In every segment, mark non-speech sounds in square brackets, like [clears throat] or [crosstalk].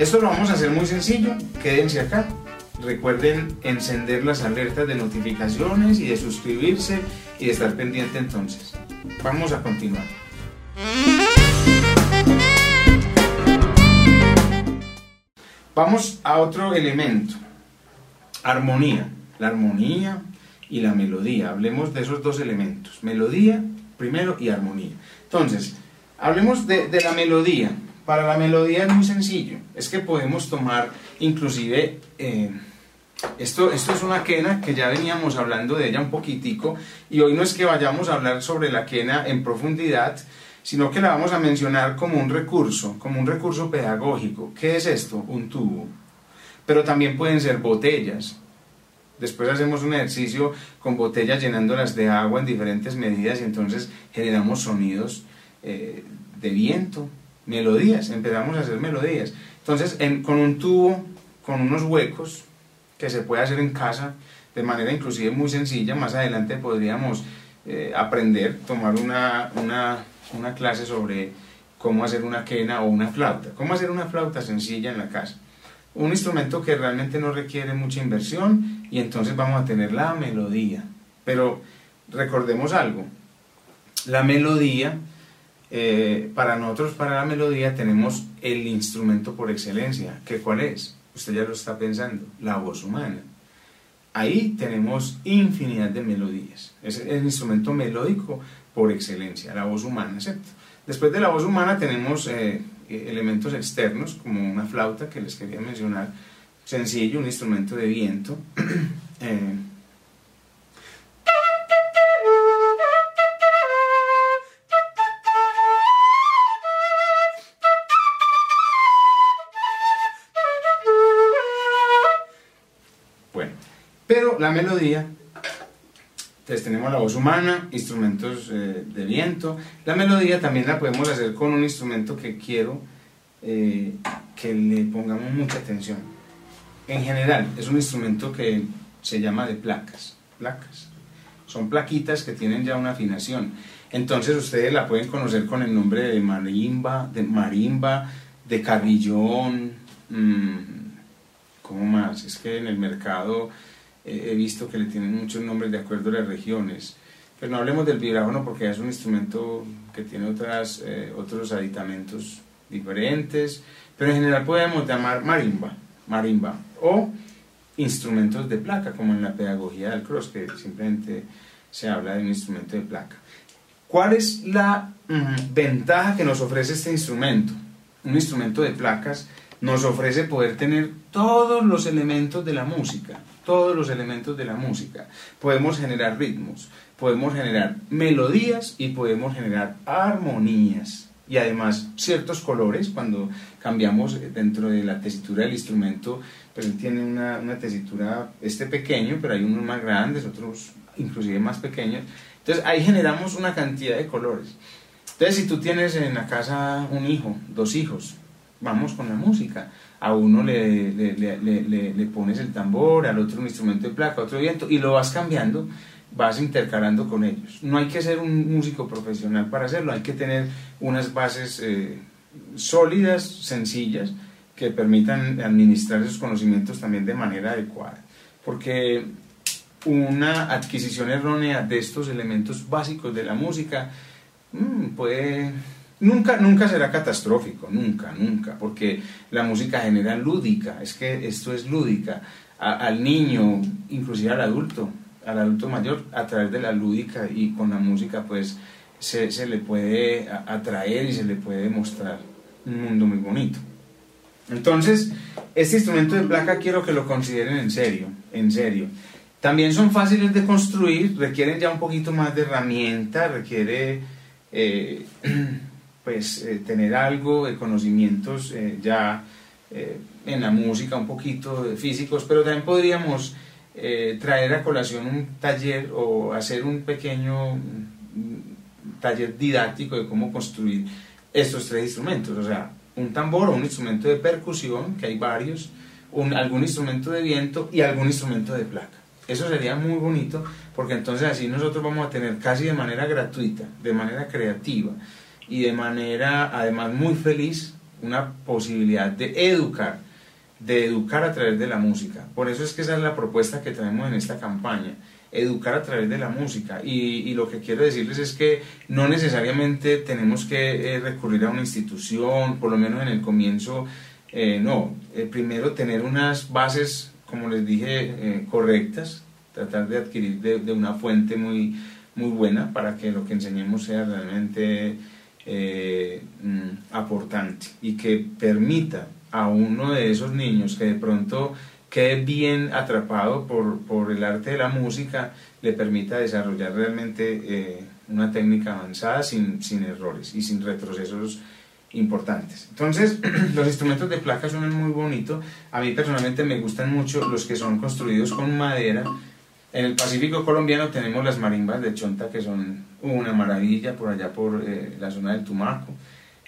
Esto lo vamos a hacer muy sencillo, quédense acá. Recuerden encender las alertas de notificaciones y de suscribirse y de estar pendiente entonces. Vamos a continuar. Vamos a otro elemento, armonía. La armonía y la melodía. Hablemos de esos dos elementos, melodía primero y armonía. Entonces, hablemos de, la melodía. Para la melodía es muy sencillo, es que podemos tomar inclusive... Eh, esto, esto es una quena que ya veníamos hablando de ella un poquitico y hoy no es que vayamos a hablar sobre la quena en profundidad, sino que la vamos a mencionar como un recurso, como un recurso pedagógico. ¿Qué es esto? Un tubo. Pero también pueden ser botellas. Después hacemos un ejercicio con botellas llenándolas de agua en diferentes medidas y entonces generamos sonidos eh, de viento, melodías, empezamos a hacer melodías. Entonces, con un tubo, con unos huecos, que se puede hacer en casa de manera inclusive muy sencilla, más adelante podríamos eh, aprender, tomar una, una una clase sobre cómo hacer una quena o una flauta. Cómo hacer una flauta sencilla en la casa. Un instrumento que realmente no requiere mucha inversión y entonces vamos a tener la melodía. Pero recordemos algo, la melodía, eh, para nosotros, para la melodía tenemos el instrumento por excelencia. ¿Qué cuál es? Usted ya lo está pensando, la voz humana. Ahí tenemos infinidad de melodías. Es el instrumento melódico por excelencia, la voz humana, ¿cierto? Después de la voz humana tenemos eh, elementos externos, como una flauta que les quería mencionar, sencillo, un instrumento de viento. [clears throat] Eh, pero la melodía entonces tenemos la voz humana, instrumentos eh, de viento. La melodía también la podemos hacer con un instrumento que quiero eh, que le pongamos mucha atención. En general, es un instrumento que se llama de placas. Placas. Son plaquitas que tienen ya una afinación. Entonces ustedes la pueden conocer con el nombre de marimba, de marimba, de carrillón. Mmm, ¿Cómo más? Es que en el mercado he visto que le tienen muchos nombres de acuerdo a las regiones. Pero no hablemos del vibráfono porque es un instrumento que tiene otras, eh, otros aditamentos diferentes, pero en general podemos llamar marimba, marimba o instrumentos de placa, como en la pedagogía del cross, que simplemente se habla de un instrumento de placa. ¿Cuál es la mm, ventaja que nos ofrece este instrumento? Un instrumento de placas nos ofrece poder tener todos los elementos de la música, todos los elementos de la música. Podemos generar ritmos, podemos generar melodías y podemos generar armonías. Y además ciertos colores, cuando cambiamos dentro de la tesitura del instrumento, pues tiene una, una tesitura, este pequeño, pero hay unos más grandes, otros inclusive más pequeños. Entonces ahí generamos una cantidad de colores. Entonces si tú tienes en la casa un hijo, dos hijos, vamos con la música. A uno le, le, le, le, pones el tambor, al otro un instrumento de placa, otro viento, y lo vas cambiando, vas intercalando con ellos. No hay que ser un músico profesional para hacerlo, hay que tener unas bases eh, sólidas, sencillas, que permitan administrar esos conocimientos también de manera adecuada. Porque una adquisición errónea de estos elementos básicos de la música mm, puede Nunca, nunca será catastrófico, nunca, nunca, porque la música genera lúdica, es que esto es lúdica. al niño, inclusive al adulto, al adulto mayor, a través de la lúdica y con la música, pues se, se le puede atraer y se le puede mostrar un mundo muy bonito. Entonces, este instrumento de placa quiero que lo consideren en serio, en serio. También son fáciles de construir, requieren ya un poquito más de herramienta, requiere eh, [clears throat] pues eh, tener algo de conocimientos eh, ya eh, en la música, un poquito físicos, pero también podríamos traer a colación un taller o hacer un pequeño mm, taller didáctico de cómo construir estos tres instrumentos, o sea, un tambor o un instrumento de percusión, que hay varios, un, algún instrumento de viento y algún instrumento de placa. Eso sería muy bonito porque entonces así nosotros vamos a tener casi de manera gratuita, de manera creativa, y de manera además muy feliz una posibilidad de educar, de educar a través de la música. Por eso es que esa es la propuesta que traemos en esta campaña, educar a través de la música. Y, lo que quiero decirles es que no necesariamente tenemos que eh, recurrir a una institución, por lo menos en el comienzo, eh, no, primero tener unas bases, como les dije, correctas, tratar de adquirir de, de una fuente muy muy buena para que lo que enseñemos sea realmente eh, mm, aportante y que permita a uno de esos niños que de pronto quede bien atrapado por, por el arte de la música, le permita desarrollar realmente eh, una técnica avanzada sin, sin errores y sin retrocesos importantes. Entonces, [clears throat] los instrumentos de placa son muy bonitos. A mí personalmente me gustan mucho los que son construidos con madera en el Pacífico colombiano tenemos las marimbas de Chonta, que son una maravilla por allá por eh, la zona del Tumaco.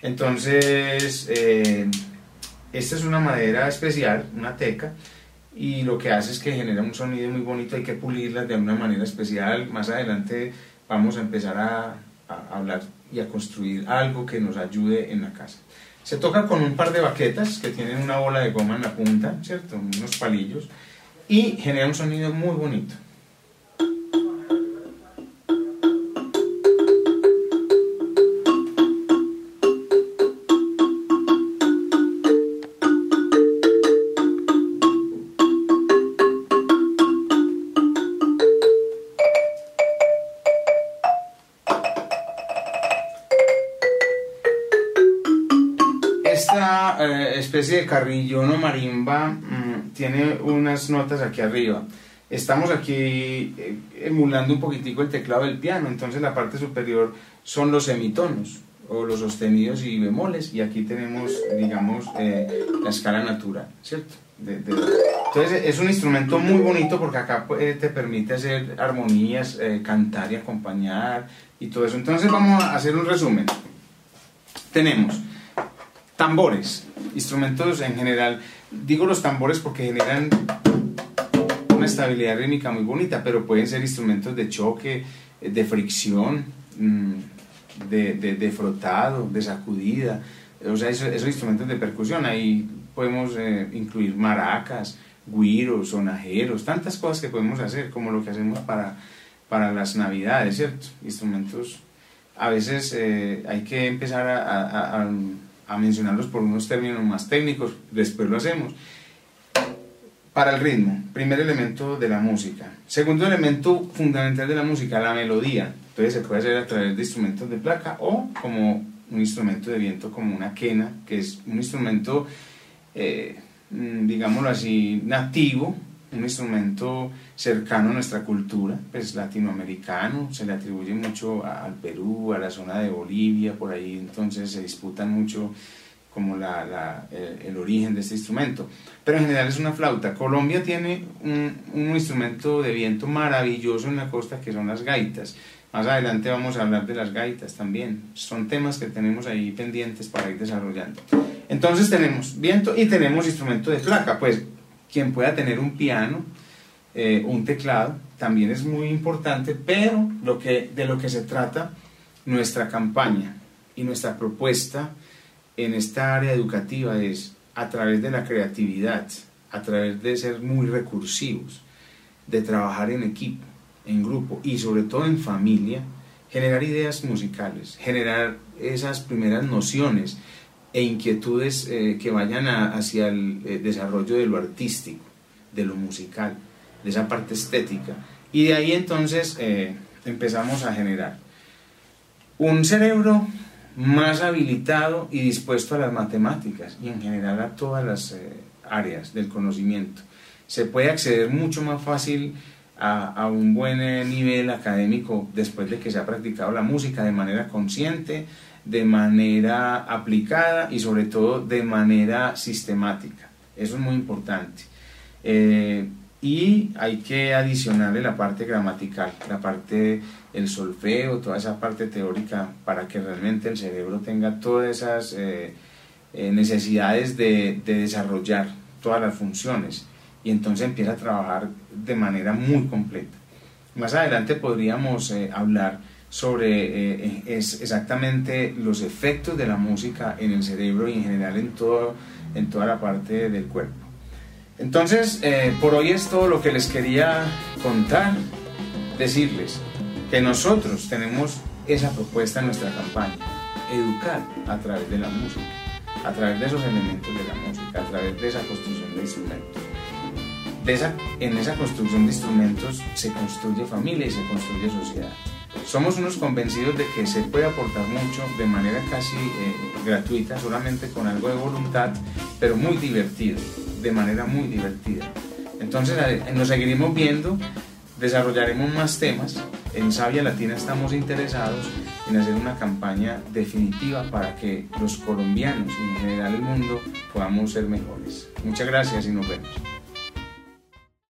Entonces, eh, esta es una madera especial, una teca, y lo que hace es que genera un sonido muy bonito, hay que pulirlas de una manera especial. Más adelante vamos a empezar a, a hablar y a construir algo que nos ayude en la casa. Se toca con un par de baquetas que tienen una bola de goma en la punta, ¿cierto? Unos palillos, y genera un sonido muy bonito. Especie de carrillón o marimba mm, tiene unas notas aquí arriba. Estamos aquí eh, emulando un poquitico el teclado del piano, entonces la parte superior son los semitonos o los sostenidos y bemoles y aquí tenemos, digamos, eh, la escala natural, ¿cierto? entonces es un instrumento muy bonito porque acá eh, te permite hacer armonías, cantar y acompañar y todo eso. Entonces vamos a hacer un resumen. Tenemos tambores, instrumentos en general. Digo los tambores porque generan una estabilidad rítmica muy bonita, pero pueden ser instrumentos de choque, de fricción, mm, de, de, frotado, de sacudida. O sea, esos, instrumentos de percusión. Ahí podemos eh, incluir maracas, guiros, sonajeros, tantas cosas que podemos hacer, como lo que hacemos para, para las navidades, ¿cierto? Instrumentos. A veces eh, hay que empezar a a mencionarlos por unos términos más técnicos, después lo hacemos. Para el ritmo, primer elemento de la música. Segundo elemento fundamental de la música, la melodía. Entonces se puede hacer a través de instrumentos de placa o como un instrumento de viento como una quena, que es un instrumento, eh, mm, digámoslo así, nativo, un instrumento cercano a nuestra cultura, pues latinoamericano, se le atribuye mucho al Perú, a la zona de Bolivia, por ahí entonces se disputan mucho como la, el, origen de este instrumento. Pero en general es una flauta. Colombia tiene un, un, instrumento de viento maravilloso en la costa que son las gaitas. Más adelante vamos a hablar de las gaitas también. Son temas que tenemos ahí pendientes para ir desarrollando. Entonces tenemos viento y tenemos instrumento de placa. Pues quien pueda tener un piano, eh, un teclado, también es muy importante, pero lo que, de lo que se trata nuestra campaña y nuestra propuesta en esta área educativa es a través de la creatividad, a través de ser muy recursivos, de trabajar en equipo, en grupo y sobre todo en familia, generar ideas musicales, generar esas primeras nociones e inquietudes eh, que vayan hacia el eh, desarrollo de lo artístico, de lo musical, de esa parte estética. Y de ahí entonces eh, empezamos a generar un cerebro más habilitado y dispuesto a las matemáticas y en general a todas las áreas del conocimiento. Se puede acceder mucho más fácil a, a, un buen nivel académico después de que se ha practicado la música de manera consciente, de manera aplicada y sobre todo de manera sistemática. Eso es muy importante. Eh, y hay que adicionarle la parte gramatical, la parte del solfeo, toda esa parte teórica para que realmente el cerebro tenga todas esas eh, eh, necesidades de, de, desarrollar todas las funciones y entonces empieza a trabajar de manera muy completa. Más adelante podríamos hablar sobre eh, es exactamente los efectos de la música en el cerebro y en general en, todo, en toda la parte del cuerpo. Entonces, eh, por hoy es todo lo que les quería contar, decirles que nosotros tenemos esa propuesta en nuestra campaña, educar a través de la música, a través de esos elementos de la música, a través de esa construcción de instrumentos. De esa, en esa construcción de instrumentos se construye familia y se construye sociedad. Somos unos convencidos de que se puede aportar mucho de manera casi eh, gratuita, solamente con algo de voluntad, pero muy divertido, de manera muy divertida. Entonces nos seguiremos viendo, desarrollaremos más temas. En Sabia Latina estamos interesados en hacer una campaña definitiva para que los colombianos y en general el mundo podamos ser mejores. Muchas gracias y nos vemos.